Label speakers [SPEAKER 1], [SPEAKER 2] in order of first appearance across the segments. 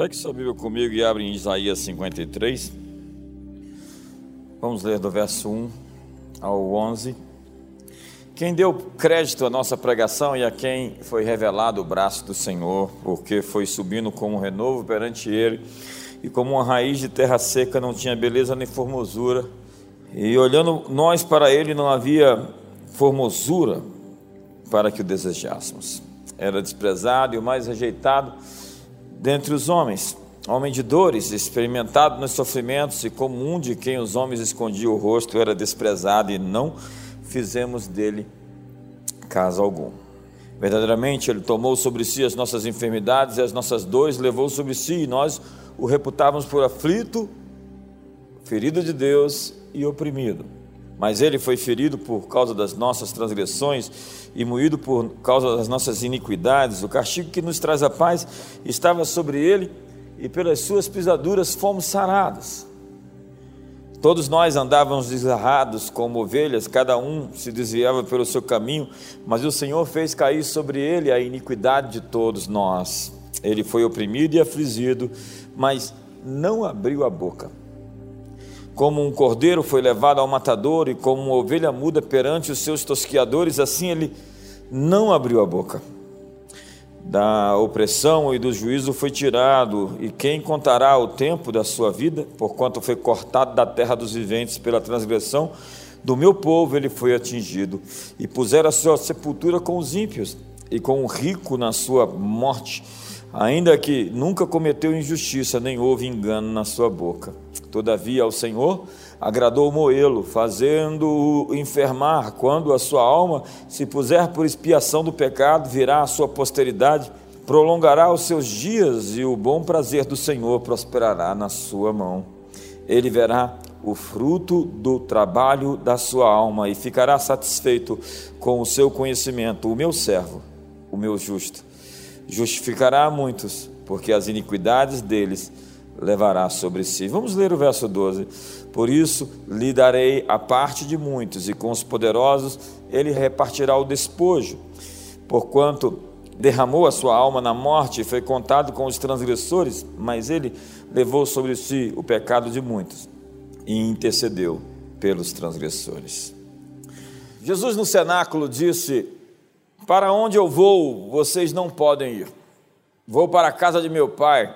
[SPEAKER 1] Pegue sua Bíblia comigo e abre em Isaías 53. Vamos ler do verso 1 ao 11. Quem deu crédito à nossa pregação e a quem foi revelado o braço do Senhor, porque foi subindo como um renovo perante ele, e como uma raiz de terra seca não tinha beleza nem formosura, e olhando nós para ele não havia formosura para que o desejássemos. Era desprezado e o mais rejeitado dentre os homens, homem de dores, experimentado nos sofrimentos e como um de quem os homens escondiam o rosto, era desprezado e não fizemos dele caso algum. Verdadeiramente, ele tomou sobre si as nossas enfermidades e as nossas dores, levou sobre si e nós o reputávamos por aflito, ferido de Deus e oprimido. Mas ele foi ferido por causa das nossas transgressões e moído por causa das nossas iniquidades. O castigo que nos traz a paz estava sobre ele e pelas suas pisaduras fomos sarados. Todos nós andávamos desarrados como ovelhas, cada um se desviava pelo seu caminho, mas o Senhor fez cair sobre ele a iniquidade de todos nós. Ele foi oprimido e afligido, mas não abriu a boca. Como um cordeiro foi levado ao matador e como uma ovelha muda perante os seus tosquiadores, assim ele não abriu a boca. Da opressão e do juízo foi tirado, e quem contará o tempo da sua vida, porquanto foi cortado da terra dos viventes pela transgressão do meu povo ele foi atingido, e puseram a sua sepultura com os ímpios, e com o rico na sua morte, ainda que nunca cometeu injustiça, nem houve engano na sua boca. Todavia, ao Senhor agradou moê-lo, fazendo-o enfermar. Quando a sua alma se puser por expiação do pecado, virá a sua posteridade, prolongará os seus dias e o bom prazer do Senhor prosperará na sua mão. Ele verá o fruto do trabalho da sua alma e ficará satisfeito com o seu conhecimento. O meu servo, o meu justo, justificará a muitos, porque as iniquidades deles levará sobre si. Vamos ler o verso 12. Por isso lhe darei a parte de muitos, e com os poderosos ele repartirá o despojo. Porquanto derramou a sua alma na morte e foi contado com os transgressores, mas ele levou sobre si o pecado de muitos e intercedeu pelos transgressores. Jesus no cenáculo disse: Para onde eu vou, vocês não podem ir. Vou para a casa de meu pai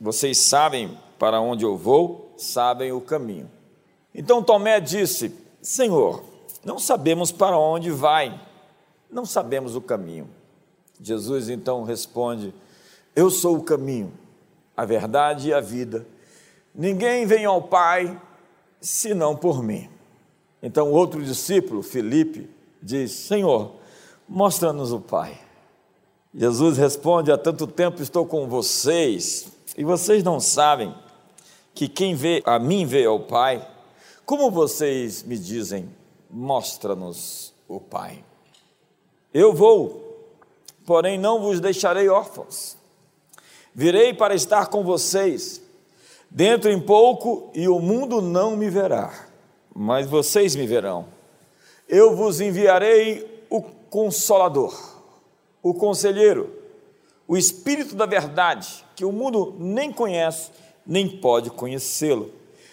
[SPEAKER 1] vocês sabem para onde eu vou, sabem o caminho. Então Tomé disse: Senhor, não sabemos para onde vai, não sabemos o caminho. Jesus então responde: Eu sou o caminho, a verdade e a vida. Ninguém vem ao Pai senão por mim. Então outro discípulo, Felipe, diz: Senhor, mostra-nos o Pai. Jesus responde: Há tanto tempo estou com vocês e vocês não sabem que quem vê a mim vê ao Pai? Como vocês me dizem, mostra-nos o Pai? Eu vou, porém não vos deixarei órfãos. Virei para estar com vocês, dentro em pouco, e o mundo não me verá, mas vocês me verão. Eu vos enviarei o Consolador, o Conselheiro, o Espírito da Verdade que o mundo nem conhece, nem pode conhecê-lo.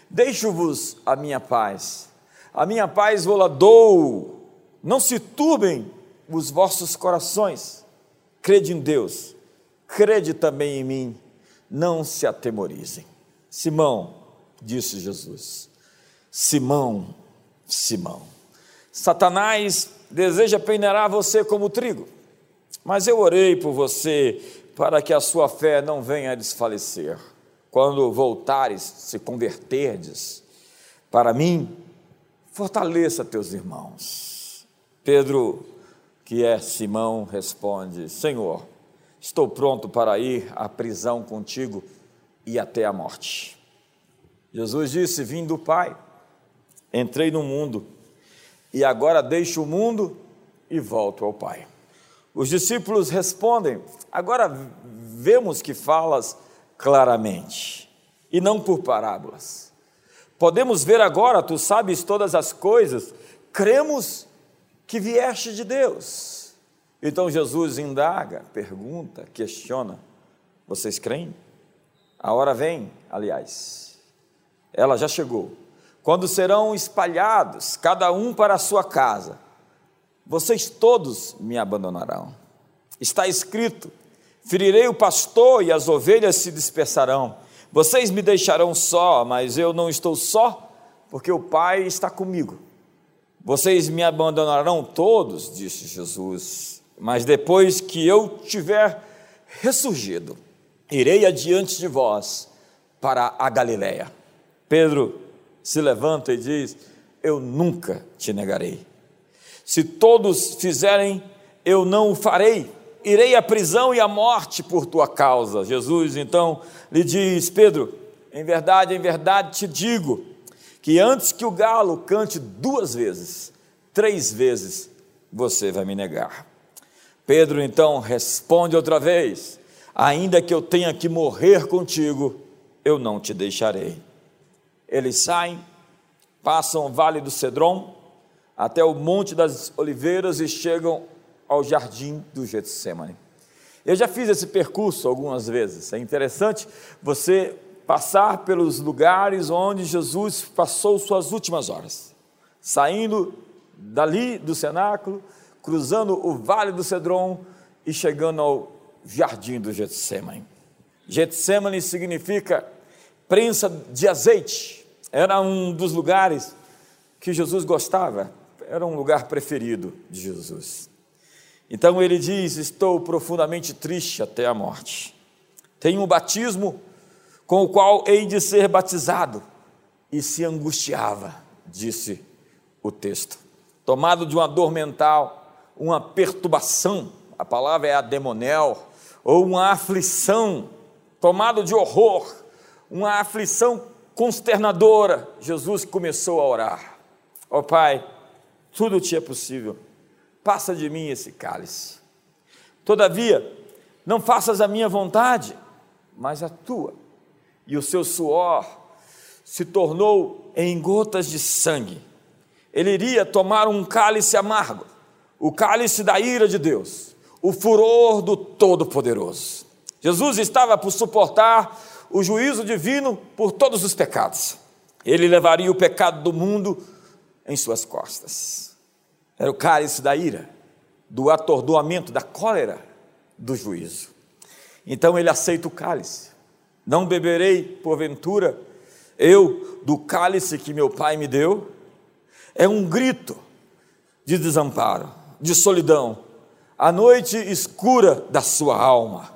[SPEAKER 1] Deixo-vos a minha paz. A minha paz vou lá dou. Não se turbem os vossos corações. Crede em Deus. Crede também em mim. Não se atemorizem. Simão, disse Jesus. Simão, Simão. Satanás deseja peneirar você como trigo, mas eu orei por você para que a sua fé não venha a desfalecer. Quando voltares, se converterdes para mim, fortaleça teus irmãos. Pedro, que é Simão, responde: Senhor, estou pronto para ir à prisão contigo e até a morte. Jesus disse: Vim do Pai, entrei no mundo e agora deixo o mundo e volto ao Pai. Os discípulos respondem: Agora vemos que falas claramente e não por parábolas. Podemos ver agora, tu sabes todas as coisas, cremos que vieste de Deus. Então Jesus indaga, pergunta, questiona: Vocês creem? A hora vem, aliás, ela já chegou, quando serão espalhados, cada um para a sua casa, vocês todos me abandonarão. Está escrito: ferirei o pastor e as ovelhas se dispersarão. Vocês me deixarão só, mas eu não estou só, porque o Pai está comigo. Vocês me abandonarão todos, disse Jesus, mas depois que eu tiver ressurgido, irei adiante de vós para a Galiléia. Pedro se levanta e diz: Eu nunca te negarei. Se todos fizerem, eu não o farei irei à prisão e à morte por tua causa. Jesus então lhe diz: Pedro, em verdade, em verdade te digo, que antes que o galo cante duas vezes, três vezes, você vai me negar. Pedro então responde outra vez: Ainda que eu tenha que morrer contigo, eu não te deixarei. Eles saem, passam o vale do Cedron, até o Monte das Oliveiras e chegam ao jardim do Getsemane. Eu já fiz esse percurso algumas vezes. É interessante você passar pelos lugares onde Jesus passou suas últimas horas, saindo dali do cenáculo, cruzando o vale do Cedron e chegando ao jardim do Getsemane. Getsemane significa prensa de azeite. Era um dos lugares que Jesus gostava, era um lugar preferido de Jesus. Então ele diz: Estou profundamente triste até a morte. Tenho um batismo com o qual hei de ser batizado. E se angustiava, disse o texto. Tomado de uma dor mental, uma perturbação, a palavra é ademonel, ou uma aflição, tomado de horror, uma aflição consternadora, Jesus começou a orar. Ó oh, Pai, tudo te é possível passa de mim esse cálice. Todavia, não faças a minha vontade, mas a tua. E o seu suor se tornou em gotas de sangue. Ele iria tomar um cálice amargo, o cálice da ira de Deus, o furor do Todo-Poderoso. Jesus estava por suportar o juízo divino por todos os pecados. Ele levaria o pecado do mundo em suas costas. Era o cálice da ira, do atordoamento, da cólera, do juízo. Então ele aceita o cálice. Não beberei, porventura, eu do cálice que meu pai me deu? É um grito de desamparo, de solidão, a noite escura da sua alma.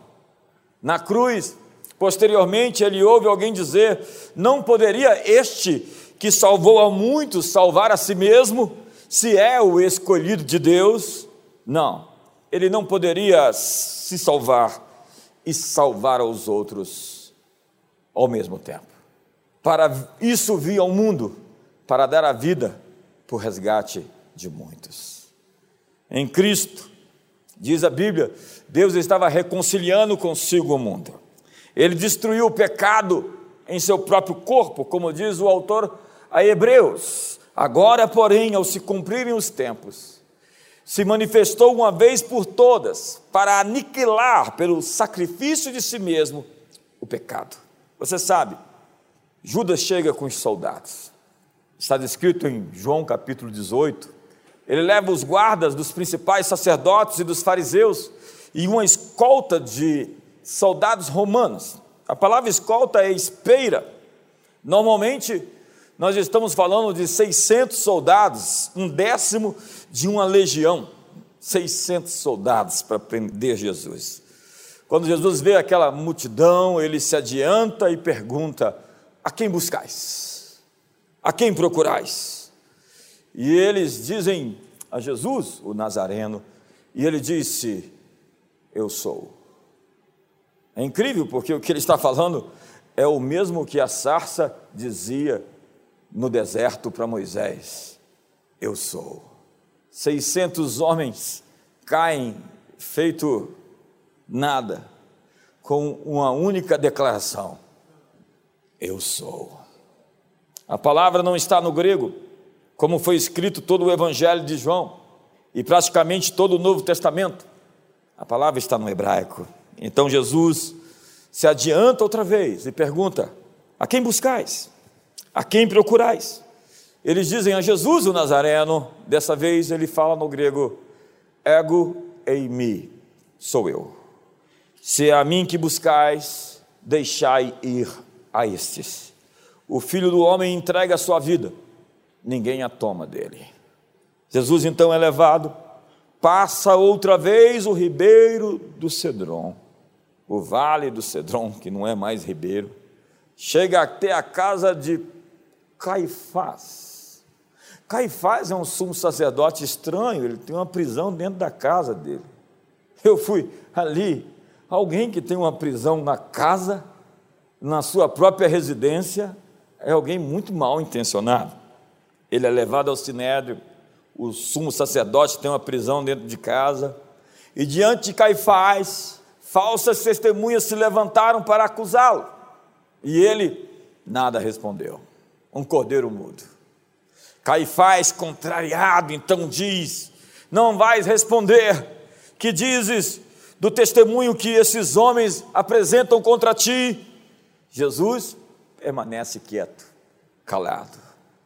[SPEAKER 1] Na cruz, posteriormente, ele ouve alguém dizer: Não poderia este que salvou a muitos salvar a si mesmo? se é o escolhido de Deus, não, ele não poderia se salvar e salvar aos outros ao mesmo tempo. Para isso vi ao mundo, para dar a vida por resgate de muitos. Em Cristo, diz a Bíblia, Deus estava reconciliando consigo o mundo. Ele destruiu o pecado em seu próprio corpo, como diz o autor a Hebreus. Agora, porém, ao se cumprirem os tempos, se manifestou uma vez por todas para aniquilar pelo sacrifício de si mesmo o pecado. Você sabe, Judas chega com os soldados. Está descrito em João capítulo 18. Ele leva os guardas dos principais sacerdotes e dos fariseus e uma escolta de soldados romanos. A palavra escolta é espeira. Normalmente nós estamos falando de 600 soldados, um décimo de uma legião, 600 soldados para prender Jesus. Quando Jesus vê aquela multidão, ele se adianta e pergunta: A quem buscais? A quem procurais? E eles dizem a Jesus, o Nazareno, e ele disse: Eu sou. É incrível porque o que ele está falando é o mesmo que a sarça dizia no deserto para Moisés: Eu sou. 600 homens caem feito nada, com uma única declaração: Eu sou. A palavra não está no grego, como foi escrito todo o Evangelho de João e praticamente todo o Novo Testamento. A palavra está no hebraico. Então Jesus se adianta outra vez e pergunta: A quem buscais? A quem procurais? Eles dizem a Jesus o Nazareno, dessa vez ele fala no grego: Ego eimi, sou eu. Se é a mim que buscais, deixai ir a estes. O filho do homem entrega a sua vida, ninguém a toma dele. Jesus então é levado, passa outra vez o ribeiro do Cedron, o vale do Cedron, que não é mais ribeiro, chega até a casa de Caifás. Caifás é um sumo sacerdote estranho, ele tem uma prisão dentro da casa dele. Eu fui ali, alguém que tem uma prisão na casa, na sua própria residência, é alguém muito mal intencionado. Ele é levado ao sinédrio, o sumo sacerdote tem uma prisão dentro de casa, e diante de Caifás, falsas testemunhas se levantaram para acusá-lo, e ele nada respondeu um cordeiro mudo. Caifás, contrariado, então diz: Não vais responder, que dizes do testemunho que esses homens apresentam contra ti? Jesus permanece quieto, calado.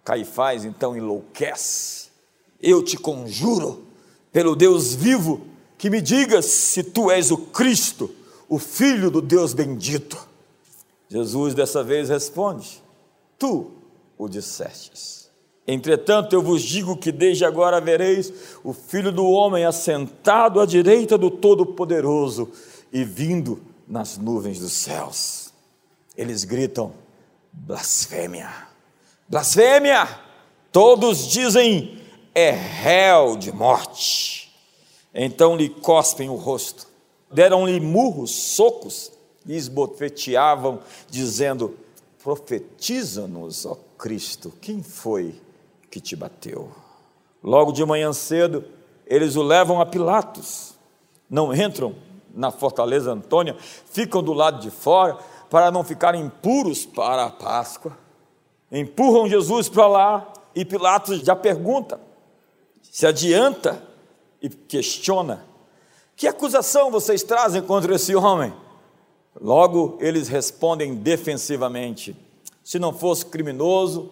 [SPEAKER 1] Caifás então enlouquece. Eu te conjuro, pelo Deus vivo, que me digas se tu és o Cristo, o Filho do Deus bendito. Jesus dessa vez responde: Tu o dissestes. Entretanto, eu vos digo que desde agora vereis o Filho do Homem assentado à direita do Todo-Poderoso e vindo nas nuvens dos céus. Eles gritam: blasfêmia, blasfêmia! Todos dizem: é réu de morte. Então lhe cospem o rosto, deram-lhe murros, socos, e esbofeteavam, dizendo: Profetiza-nos, ó Cristo, quem foi que te bateu? Logo de manhã cedo, eles o levam a Pilatos. Não entram na fortaleza Antônia, ficam do lado de fora para não ficarem impuros para a Páscoa. Empurram Jesus para lá e Pilatos já pergunta, se adianta e questiona: Que acusação vocês trazem contra esse homem? Logo eles respondem defensivamente: se não fosse criminoso,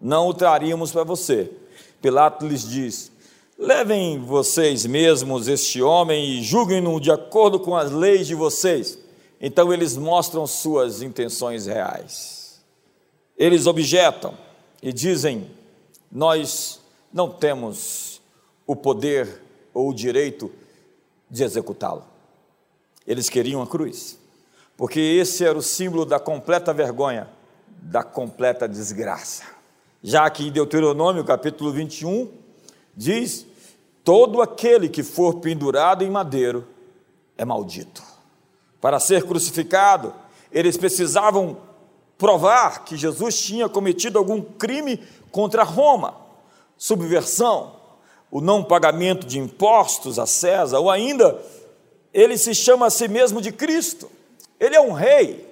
[SPEAKER 1] não o traríamos para você. Pilatos lhes diz: Levem vocês mesmos este homem e julguem-no de acordo com as leis de vocês. Então eles mostram suas intenções reais. Eles objetam e dizem: Nós não temos o poder ou o direito de executá-lo. Eles queriam a cruz, porque esse era o símbolo da completa vergonha da completa desgraça. Já que em Deuteronômio capítulo 21 diz: Todo aquele que for pendurado em madeiro é maldito. Para ser crucificado, eles precisavam provar que Jesus tinha cometido algum crime contra Roma, subversão, o não pagamento de impostos a César, ou ainda ele se chama a si mesmo de Cristo. Ele é um rei,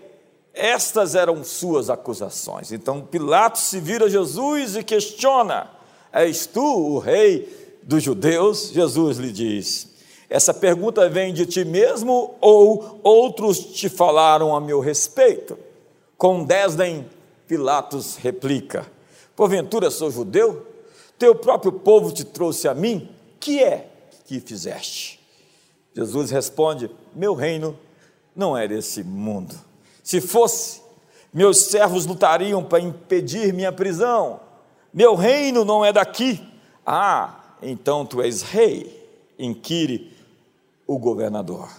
[SPEAKER 1] estas eram suas acusações. Então Pilatos se vira a Jesus e questiona: És tu o rei dos judeus? Jesus lhe diz: Essa pergunta vem de ti mesmo ou outros te falaram a meu respeito? Com desdém, Pilatos replica: Porventura sou judeu? Teu próprio povo te trouxe a mim? Que é que fizeste? Jesus responde: Meu reino não é desse mundo. Se fosse, meus servos lutariam para impedir minha prisão. Meu reino não é daqui. Ah, então tu és rei, inquire o governador.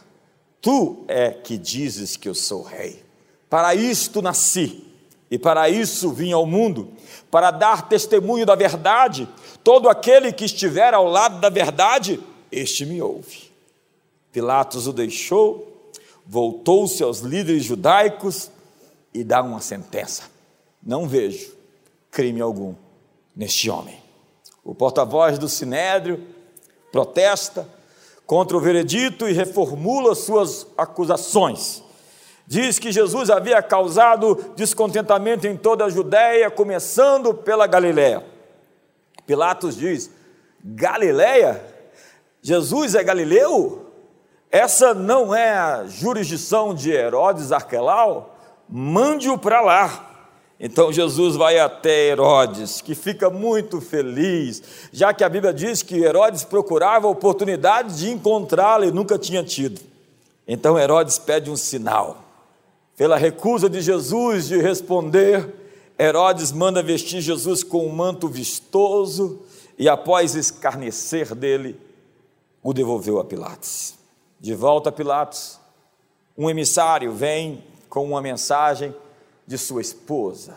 [SPEAKER 1] Tu é que dizes que eu sou rei. Para isto nasci e para isso vim ao mundo, para dar testemunho da verdade. Todo aquele que estiver ao lado da verdade, este me ouve. Pilatos o deixou voltou-se aos líderes judaicos e dá uma sentença: Não vejo crime algum neste homem. O porta-voz do sinédrio protesta contra o veredito e reformula suas acusações. Diz que Jesus havia causado descontentamento em toda a Judéia, começando pela Galiléia. Pilatos diz: Galiléia? Jesus é galileu? Essa não é a jurisdição de Herodes Arquelau, mande-o para lá. Então Jesus vai até Herodes, que fica muito feliz, já que a Bíblia diz que Herodes procurava a oportunidade de encontrá-lo e nunca tinha tido. Então Herodes pede um sinal. Pela recusa de Jesus de responder, Herodes manda vestir Jesus com um manto vistoso e, após escarnecer dele, o devolveu a Pilatos. De volta a Pilatos, um emissário vem com uma mensagem de sua esposa.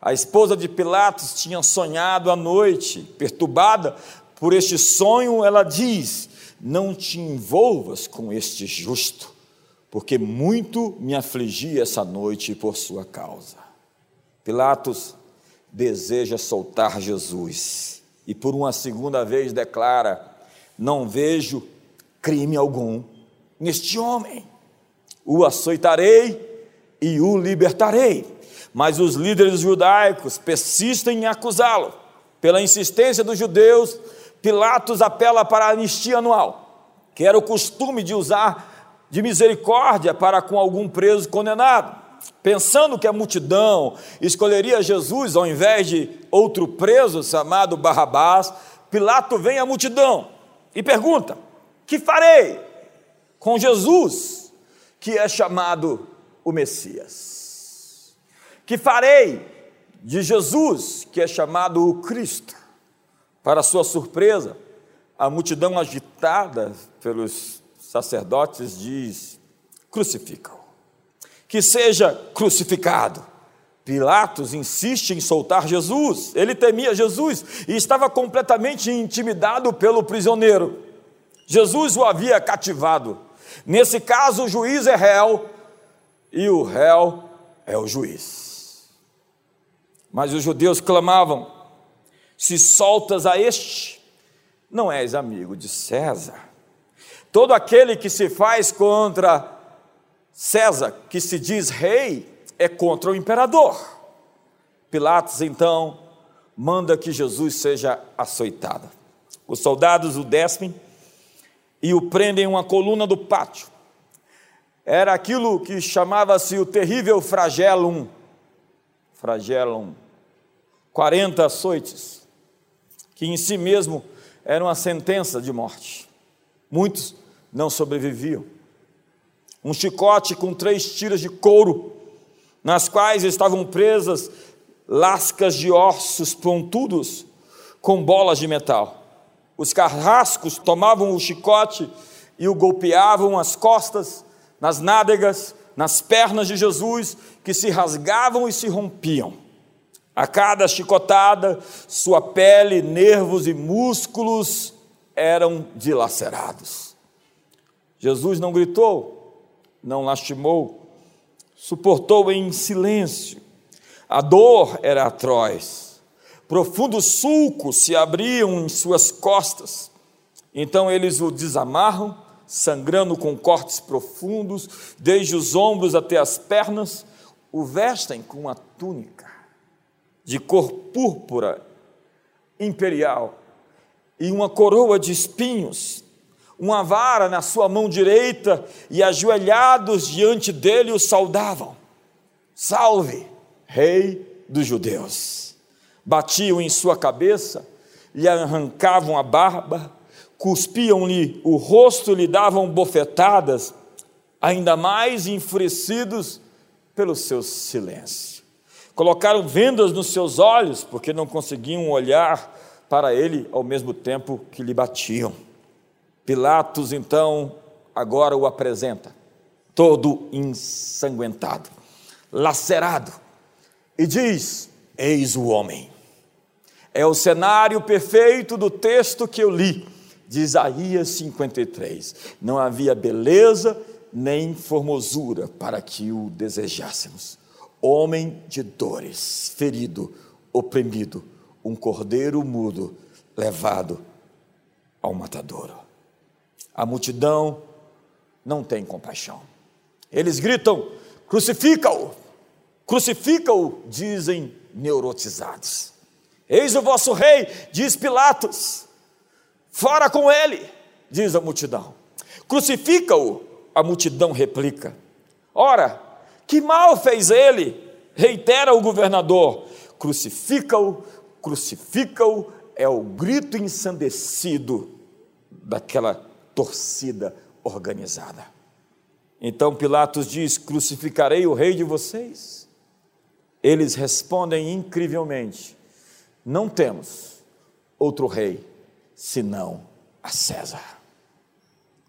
[SPEAKER 1] A esposa de Pilatos tinha sonhado à noite, perturbada por este sonho, ela diz: Não te envolvas com este justo, porque muito me afligi essa noite por sua causa. Pilatos deseja soltar Jesus e por uma segunda vez declara: Não vejo crime algum neste homem. O açoitarei e o libertarei. Mas os líderes judaicos persistem em acusá-lo. Pela insistência dos judeus, Pilatos apela para a anistia anual, que era o costume de usar de misericórdia para com algum preso condenado. Pensando que a multidão escolheria Jesus ao invés de outro preso chamado Barrabás, Pilato vem à multidão e pergunta: Que farei com Jesus, que é chamado o Messias. Que farei de Jesus, que é chamado o Cristo. Para sua surpresa, a multidão agitada pelos sacerdotes diz: crucificam. Que seja crucificado. Pilatos insiste em soltar Jesus. Ele temia Jesus e estava completamente intimidado pelo prisioneiro. Jesus o havia cativado. Nesse caso, o juiz é réu e o réu é o juiz. Mas os judeus clamavam: se soltas a este, não és amigo de César. Todo aquele que se faz contra César, que se diz rei, é contra o imperador. Pilatos então manda que Jesus seja açoitado. Os soldados o despem e o prendem em uma coluna do pátio era aquilo que chamava-se o terrível flagellum. Flagellum. 40 açoites, que em si mesmo era uma sentença de morte. Muitos não sobreviviam. Um chicote com três tiras de couro, nas quais estavam presas lascas de ossos pontudos com bolas de metal. Os carrascos tomavam o chicote e o golpeavam as costas nas nádegas, nas pernas de Jesus, que se rasgavam e se rompiam. A cada chicotada, sua pele, nervos e músculos eram dilacerados. Jesus não gritou, não lastimou, suportou em silêncio. A dor era atroz. Profundos sulcos se abriam em suas costas. Então eles o desamarram sangrando com cortes profundos, desde os ombros até as pernas, o vestem com uma túnica de cor púrpura imperial e uma coroa de espinhos, uma vara na sua mão direita e ajoelhados diante dele o saudavam: Salve, Rei dos Judeus! Batiam em sua cabeça, lhe arrancavam a barba, cuspiam-lhe o rosto, lhe davam bofetadas, ainda mais enfurecidos pelo seu silêncio. Colocaram vendas nos seus olhos, porque não conseguiam olhar para ele ao mesmo tempo que lhe batiam. Pilatos, então, agora o apresenta, todo ensanguentado, lacerado, e diz: Eis o homem. É o cenário perfeito do texto que eu li de Isaías 53. Não havia beleza nem formosura para que o desejássemos. Homem de dores, ferido, oprimido, um cordeiro mudo levado ao matadouro. A multidão não tem compaixão. Eles gritam: crucifica-o, crucifica-o, dizem neurotizados. Eis o vosso rei, diz Pilatos. Fora com ele, diz a multidão. Crucifica-o, a multidão replica. Ora, que mal fez ele? Reitera o governador. Crucifica-o, crucifica-o, é o grito ensandecido daquela torcida organizada. Então Pilatos diz: Crucificarei o rei de vocês? Eles respondem incrivelmente: Não temos outro rei senão a César.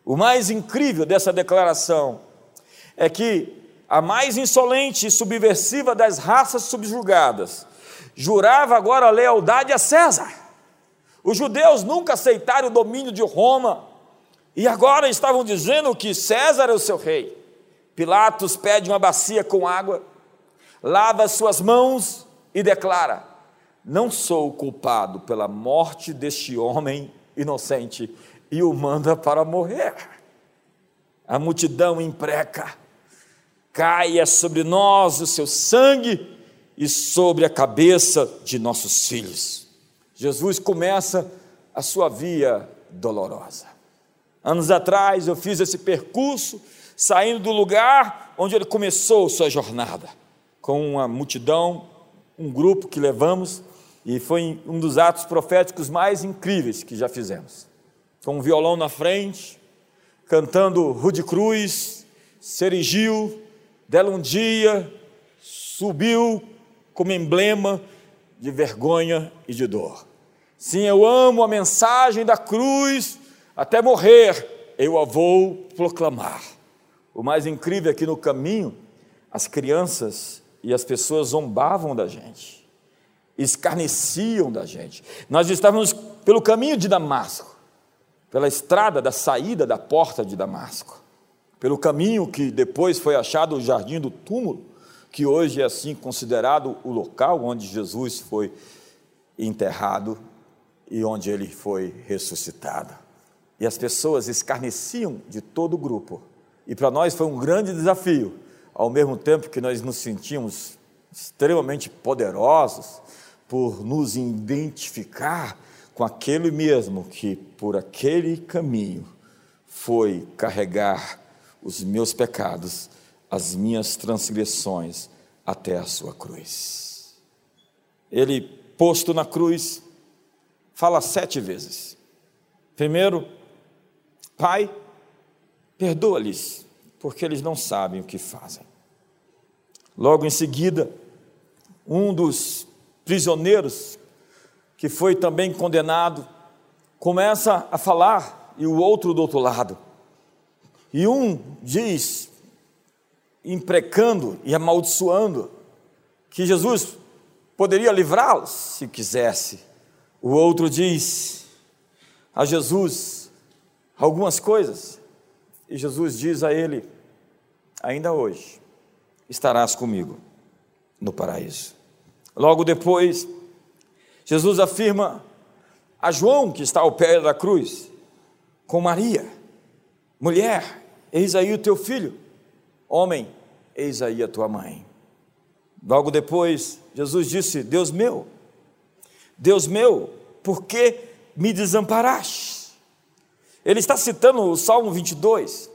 [SPEAKER 1] O mais incrível dessa declaração é que a mais insolente e subversiva das raças subjugadas jurava agora lealdade a César. Os judeus nunca aceitaram o domínio de Roma e agora estavam dizendo que César é o seu rei. Pilatos pede uma bacia com água, lava suas mãos e declara: Não sou culpado pela morte deste homem inocente, e o manda para morrer. A multidão impreca, caia sobre nós o seu sangue e sobre a cabeça de nossos filhos. Jesus começa a sua via dolorosa. Anos atrás eu fiz esse percurso, saindo do lugar onde ele começou sua jornada, com uma multidão, um grupo que levamos, e foi um dos atos proféticos mais incríveis que já fizemos. Com um violão na frente, cantando Rude Cruz, se erigiu, dela um dia, subiu como emblema de vergonha e de dor. Sim, eu amo a mensagem da cruz até morrer eu a vou proclamar. O mais incrível é que no caminho as crianças e as pessoas zombavam da gente, escarneciam da gente. Nós estávamos pelo caminho de Damasco, pela estrada da saída da porta de Damasco, pelo caminho que depois foi achado o jardim do túmulo, que hoje é assim considerado o local onde Jesus foi enterrado e onde ele foi ressuscitado e as pessoas escarneciam de todo o grupo. E para nós foi um grande desafio, ao mesmo tempo que nós nos sentimos extremamente poderosos por nos identificar com aquele mesmo que por aquele caminho foi carregar os meus pecados, as minhas transgressões até a sua cruz. Ele, posto na cruz, fala sete vezes. Primeiro, Pai, perdoa-lhes, porque eles não sabem o que fazem. Logo em seguida, um dos prisioneiros, que foi também condenado, começa a falar e o outro do outro lado. E um diz, imprecando e amaldiçoando, que Jesus poderia livrá-los se quisesse. O outro diz a Jesus algumas coisas. E Jesus diz a ele: Ainda hoje estarás comigo no paraíso. Logo depois, Jesus afirma a João, que está ao pé da cruz, com Maria: Mulher, eis aí o teu filho. Homem, eis aí a tua mãe. Logo depois, Jesus disse: Deus meu, Deus meu, por que me desamparaste? Ele está citando o Salmo 22.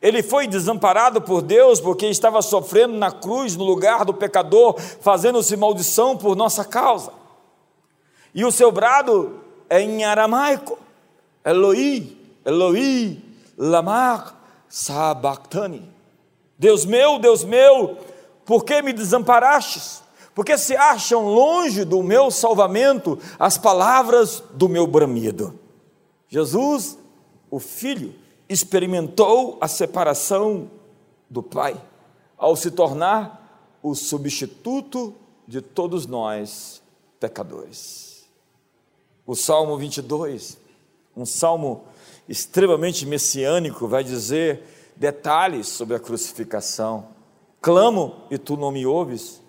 [SPEAKER 1] Ele foi desamparado por Deus porque estava sofrendo na cruz no lugar do pecador, fazendo-se maldição por nossa causa. E o seu brado é em aramaico: Eloi, Eloi, lamar sabachthani. Deus meu, Deus meu, por que me desamparastes? Porque se acham longe do meu salvamento as palavras do meu bramido. Jesus o filho experimentou a separação do pai ao se tornar o substituto de todos nós pecadores. O Salmo 22, um salmo extremamente messiânico, vai dizer detalhes sobre a crucificação. Clamo e tu não me ouves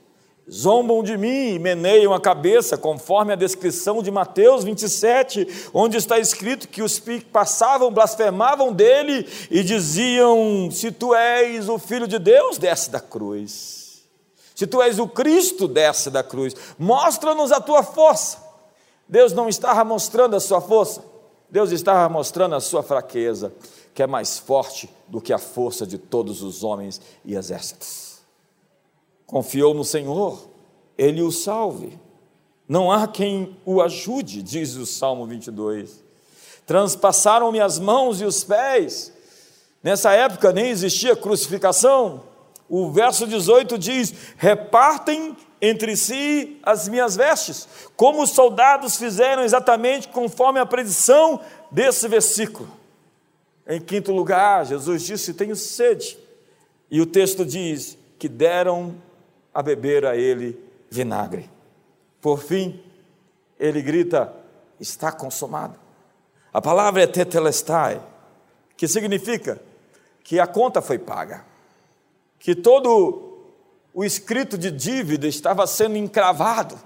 [SPEAKER 1] Zombam de mim e meneiam a cabeça, conforme a descrição de Mateus 27, onde está escrito que os que passavam blasfemavam dele e diziam: Se tu és o filho de Deus, desce da cruz. Se tu és o Cristo, desce da cruz. Mostra-nos a tua força. Deus não estava mostrando a sua força, Deus estava mostrando a sua fraqueza que é mais forte do que a força de todos os homens e exércitos. Confiou no Senhor, ele o salve. Não há quem o ajude, diz o Salmo 22. Transpassaram-me as mãos e os pés. Nessa época nem existia crucificação. O verso 18 diz: Repartem entre si as minhas vestes, como os soldados fizeram exatamente conforme a predição desse versículo. Em quinto lugar, Jesus disse: Tenho sede. E o texto diz que deram a beber a ele vinagre. Por fim, ele grita: Está consumado. A palavra é tetelestai, que significa que a conta foi paga, que todo o escrito de dívida estava sendo encravado,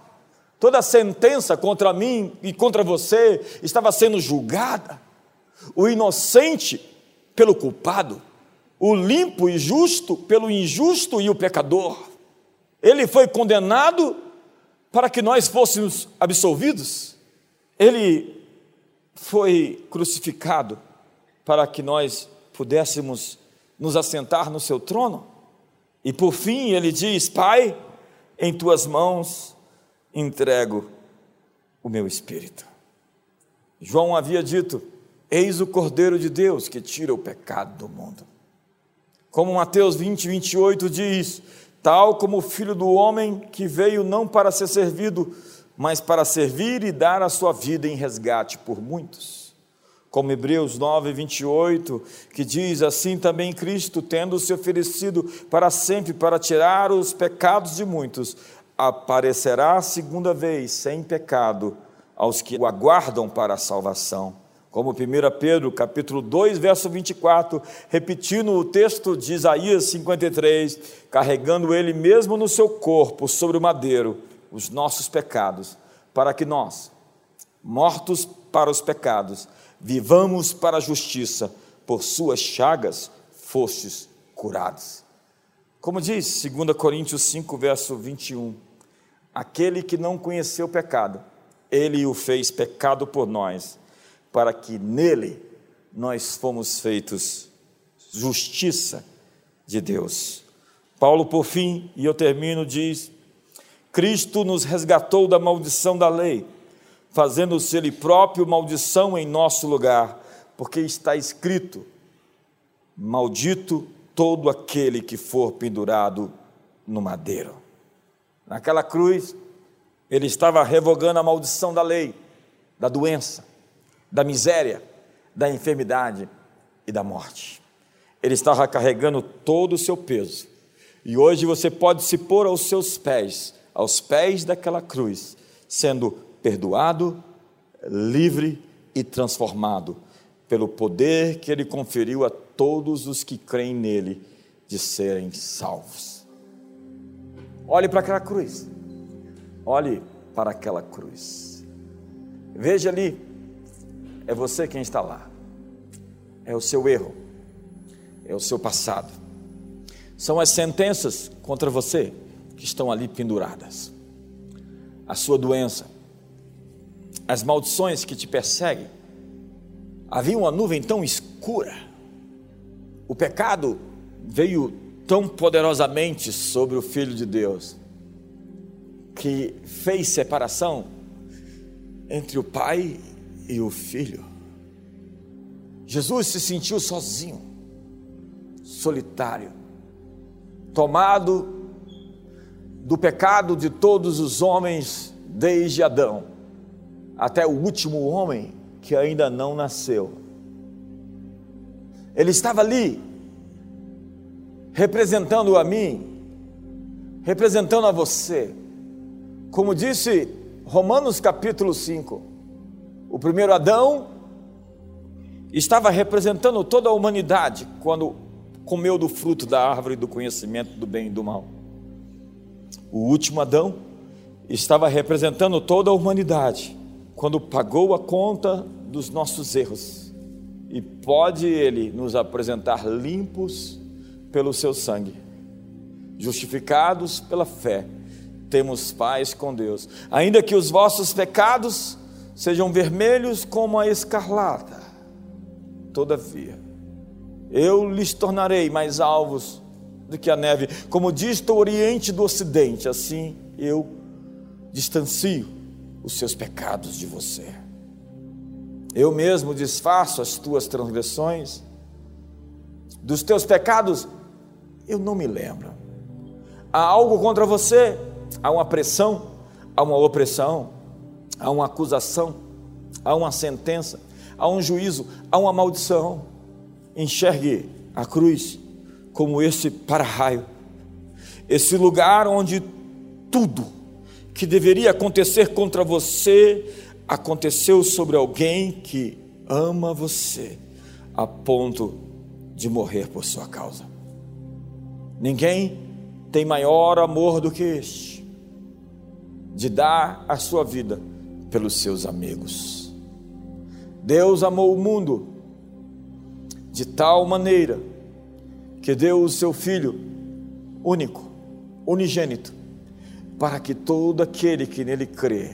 [SPEAKER 1] toda a sentença contra mim e contra você estava sendo julgada o inocente pelo culpado, o limpo e justo pelo injusto e o pecador. Ele foi condenado para que nós fôssemos absolvidos. Ele foi crucificado para que nós pudéssemos nos assentar no seu trono. E por fim ele diz: Pai, em tuas mãos entrego o meu espírito. João havia dito: Eis o Cordeiro de Deus que tira o pecado do mundo. Como Mateus 20, 28 diz: Tal como o filho do homem que veio não para ser servido, mas para servir e dar a sua vida em resgate por muitos. Como Hebreus 9, 28, que diz: Assim também Cristo, tendo se oferecido para sempre para tirar os pecados de muitos, aparecerá segunda vez sem pecado aos que o aguardam para a salvação como 1 Pedro, capítulo 2, verso 24, repetindo o texto de Isaías 53, carregando ele mesmo no seu corpo sobre o madeiro os nossos pecados, para que nós, mortos para os pecados, vivamos para a justiça, por suas chagas fostes curados. Como diz 2 Coríntios 5, verso 21, aquele que não conheceu pecado, ele o fez pecado por nós para que nele nós fomos feitos justiça de Deus. Paulo, por fim, e eu termino, diz: Cristo nos resgatou da maldição da lei, fazendo-se Ele próprio maldição em nosso lugar, porque está escrito: Maldito todo aquele que for pendurado no madeiro. Naquela cruz, ele estava revogando a maldição da lei, da doença, da miséria, da enfermidade e da morte. Ele estava carregando todo o seu peso. E hoje você pode se pôr aos seus pés, aos pés daquela cruz, sendo perdoado, livre e transformado pelo poder que ele conferiu a todos os que creem nele de serem salvos. Olhe para aquela cruz. Olhe para aquela cruz. Veja ali é você quem está lá. É o seu erro. É o seu passado. São as sentenças contra você que estão ali penduradas. A sua doença. As maldições que te perseguem. Havia uma nuvem tão escura. O pecado veio tão poderosamente sobre o Filho de Deus que fez separação entre o Pai e o filho. Jesus se sentiu sozinho, solitário, tomado do pecado de todos os homens desde Adão até o último homem que ainda não nasceu. Ele estava ali, representando a mim, representando a você. Como disse Romanos capítulo 5, o primeiro Adão estava representando toda a humanidade quando comeu do fruto da árvore do conhecimento do bem e do mal. O último Adão estava representando toda a humanidade quando pagou a conta dos nossos erros. E pode ele nos apresentar limpos pelo seu sangue, justificados pela fé, temos paz com Deus. Ainda que os vossos pecados sejam vermelhos como a escarlata. Todavia, Eu lhes tornarei mais alvos do que a neve, como dista o oriente do ocidente, assim eu distancio os seus pecados de você. Eu mesmo desfaço as tuas transgressões, dos teus pecados eu não me lembro. Há algo contra você, há uma pressão, há uma opressão, há uma acusação, há uma sentença, há um juízo, há uma maldição. Enxergue a cruz como esse para-raio, esse lugar onde tudo que deveria acontecer contra você aconteceu sobre alguém que ama você a ponto de morrer por sua causa. Ninguém tem maior amor do que este, de dar a sua vida pelos seus amigos. Deus amou o mundo de tal maneira que deu o seu Filho único, unigênito, para que todo aquele que nele crê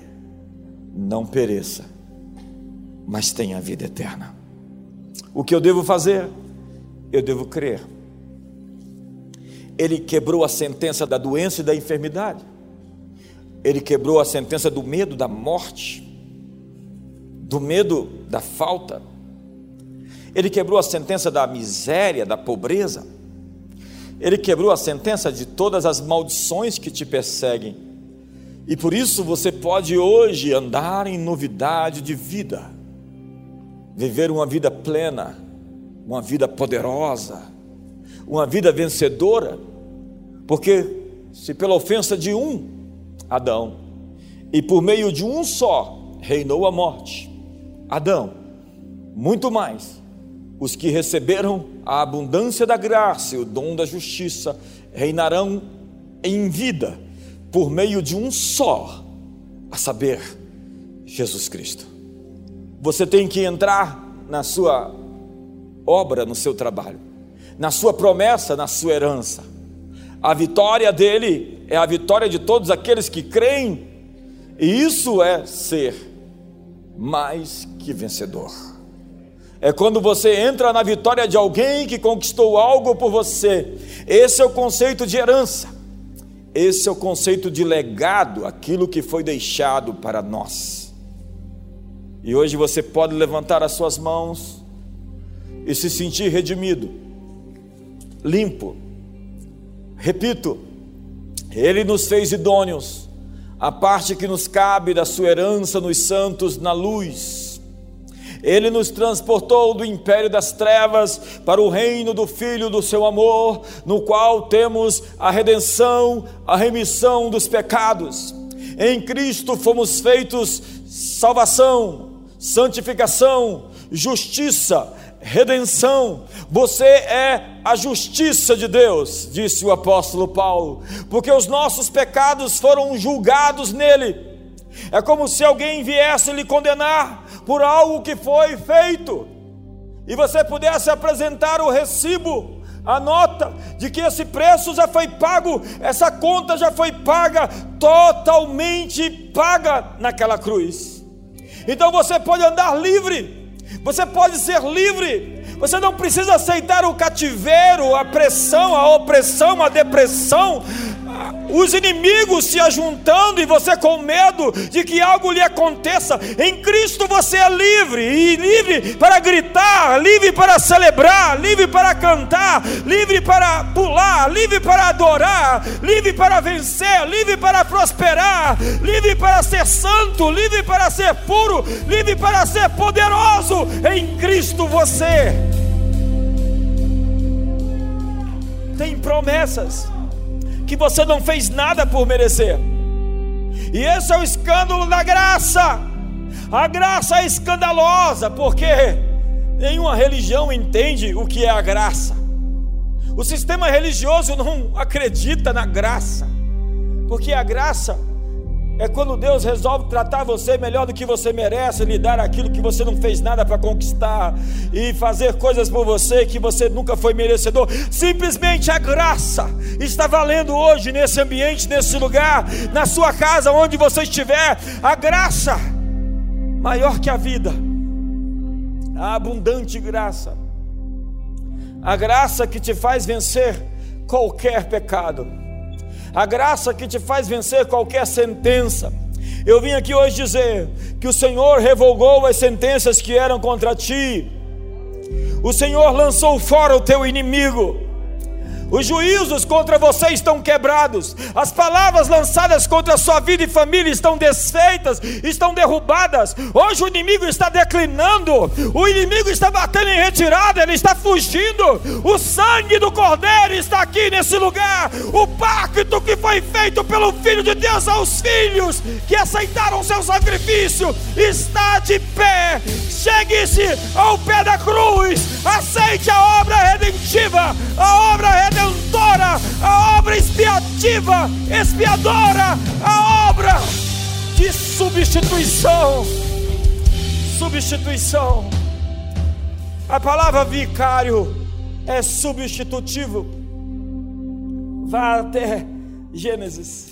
[SPEAKER 1] não pereça, mas tenha vida eterna. O que eu devo fazer? Eu devo crer. Ele quebrou a sentença da doença e da enfermidade. Ele quebrou a sentença do medo da morte, do medo da falta. Ele quebrou a sentença da miséria, da pobreza. Ele quebrou a sentença de todas as maldições que te perseguem. E por isso você pode hoje andar em novidade de vida, viver uma vida plena, uma vida poderosa, uma vida vencedora, porque se pela ofensa de um Adão e por meio de um só reinou a morte, Adão, muito mais os que receberam a abundância da graça e o dom da justiça reinarão em vida por meio de um só, a saber, Jesus Cristo. Você tem que entrar na sua obra, no seu trabalho, na sua promessa, na sua herança. A vitória dele é a vitória de todos aqueles que creem, e isso é ser mais que vencedor é quando você entra na vitória de alguém que conquistou algo por você. Esse é o conceito de herança. Esse é o conceito de legado, aquilo que foi deixado para nós. E hoje você pode levantar as suas mãos e se sentir redimido, limpo. Repito, Ele nos fez idôneos, a parte que nos cabe da sua herança nos santos na luz ele nos transportou do império das trevas para o reino do Filho do seu amor, no qual temos a redenção, a remissão dos pecados. Em Cristo fomos feitos salvação, santificação, justiça, redenção. Você é a justiça de Deus, disse o apóstolo Paulo, porque os nossos pecados foram julgados nele. É como se alguém viesse lhe condenar por algo que foi feito, e você pudesse apresentar o recibo, a nota de que esse preço já foi pago, essa conta já foi paga, totalmente paga naquela cruz. Então você pode andar livre, você pode ser livre, você não precisa aceitar o cativeiro, a pressão, a opressão, a depressão, os inimigos se ajuntando e você com medo de que algo lhe aconteça. Em Cristo você é livre e livre para gritar, livre para celebrar, livre para cantar, livre para pular, livre para adorar, livre para vencer, livre para prosperar, livre para ser santo, livre para ser puro, livre para ser poderoso. Em Cristo você tem promessas que você não fez nada por merecer. E esse é o escândalo da graça. A graça é escandalosa, porque nenhuma religião entende o que é a graça. O sistema religioso não acredita na graça, porque a graça é quando Deus resolve tratar você melhor do que você merece, lhe dar aquilo que você não fez nada para conquistar e fazer coisas por você que você nunca foi merecedor. Simplesmente a graça está valendo hoje nesse ambiente, nesse lugar, na sua casa, onde você estiver. A graça maior que a vida, a abundante graça, A graça que te faz vencer qualquer pecado. A graça que te faz vencer qualquer sentença. Eu vim aqui hoje dizer que o Senhor revogou as sentenças que eram contra ti. O Senhor lançou fora o teu inimigo. Os juízos contra você estão quebrados. As palavras lançadas contra a sua vida e família estão desfeitas, estão derrubadas. Hoje o inimigo está declinando. O inimigo está batendo em retirada, ele está fugindo. O sangue do Cordeiro está aqui nesse lugar. O pacto que foi feito pelo Filho de Deus aos filhos que aceitaram seu sacrifício está de pé. Chegue-se ao pé da cruz. Aceite a obra redentiva, a obra redentiva redentora, a obra expiativa, expiadora, a obra de substituição. Substituição. A palavra vicário é substitutivo. Vá até Gênesis.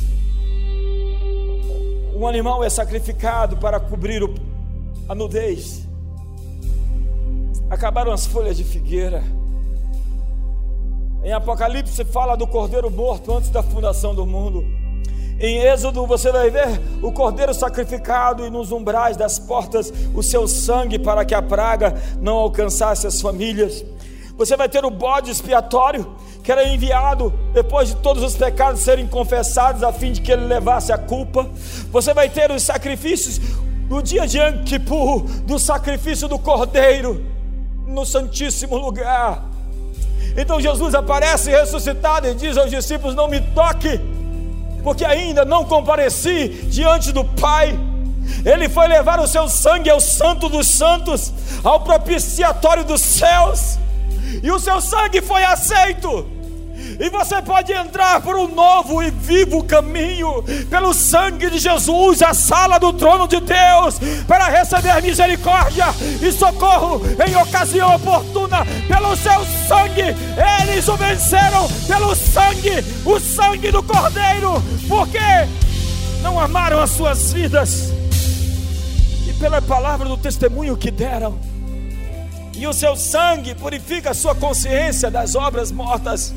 [SPEAKER 1] Um animal é sacrificado para cobrir a nudez. Acabaram as folhas de figueira em Apocalipse fala do cordeiro morto antes da fundação do mundo. Em Êxodo você vai ver o cordeiro sacrificado e nos umbrais das portas o seu sangue para que a praga não alcançasse as famílias. Você vai ter o bode expiatório que era enviado depois de todos os pecados serem confessados a fim de que ele levasse a culpa. Você vai ter os sacrifícios no dia de Kippur, do sacrifício do cordeiro no santíssimo lugar. Então Jesus aparece ressuscitado e diz aos discípulos: Não me toque, porque ainda não compareci diante do Pai. Ele foi levar o seu sangue ao Santo dos Santos, ao propiciatório dos céus, e o seu sangue foi aceito e você pode entrar por um novo e vivo caminho, pelo sangue de Jesus, a sala do trono de Deus, para receber misericórdia e socorro em ocasião oportuna, pelo seu sangue, eles o venceram, pelo sangue, o sangue do Cordeiro, porque não amaram as suas vidas, e pela palavra do testemunho que deram, e o seu sangue purifica a sua consciência das obras mortas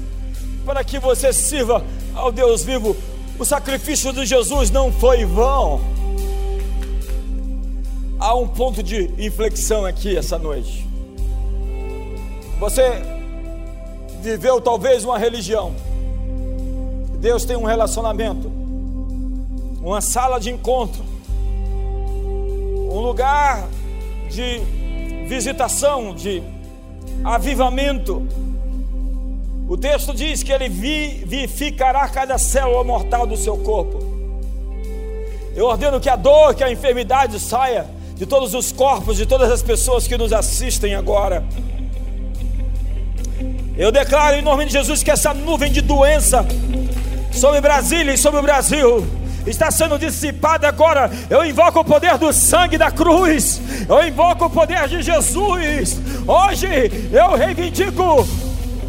[SPEAKER 1] para que você sirva ao Deus vivo. O sacrifício de Jesus não foi vão. Há um ponto de inflexão aqui essa noite. Você viveu talvez uma religião. Deus tem um relacionamento, uma sala de encontro, um lugar de visitação, de avivamento o texto diz que ele vivificará cada célula mortal do seu corpo. Eu ordeno que a dor, que a enfermidade saia de todos os corpos, de todas as pessoas que nos assistem agora. Eu declaro em nome de Jesus que essa nuvem de doença sobre Brasília e sobre o Brasil está sendo dissipada agora. Eu invoco o poder do sangue da cruz. Eu invoco o poder de Jesus. Hoje eu reivindico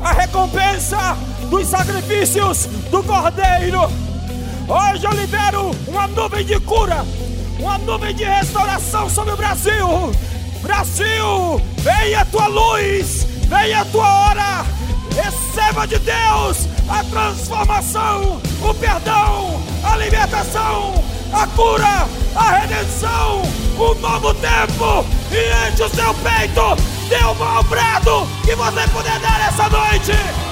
[SPEAKER 1] a recompensa dos sacrifícios do Cordeiro. Hoje eu libero uma nuvem de cura, uma nuvem de restauração sobre o Brasil. Brasil, venha a tua luz, venha a tua hora. Receba de Deus a transformação, o perdão, a libertação, a cura, a redenção, um novo tempo e enche o seu peito Dê o maior brado que você puder dar essa noite.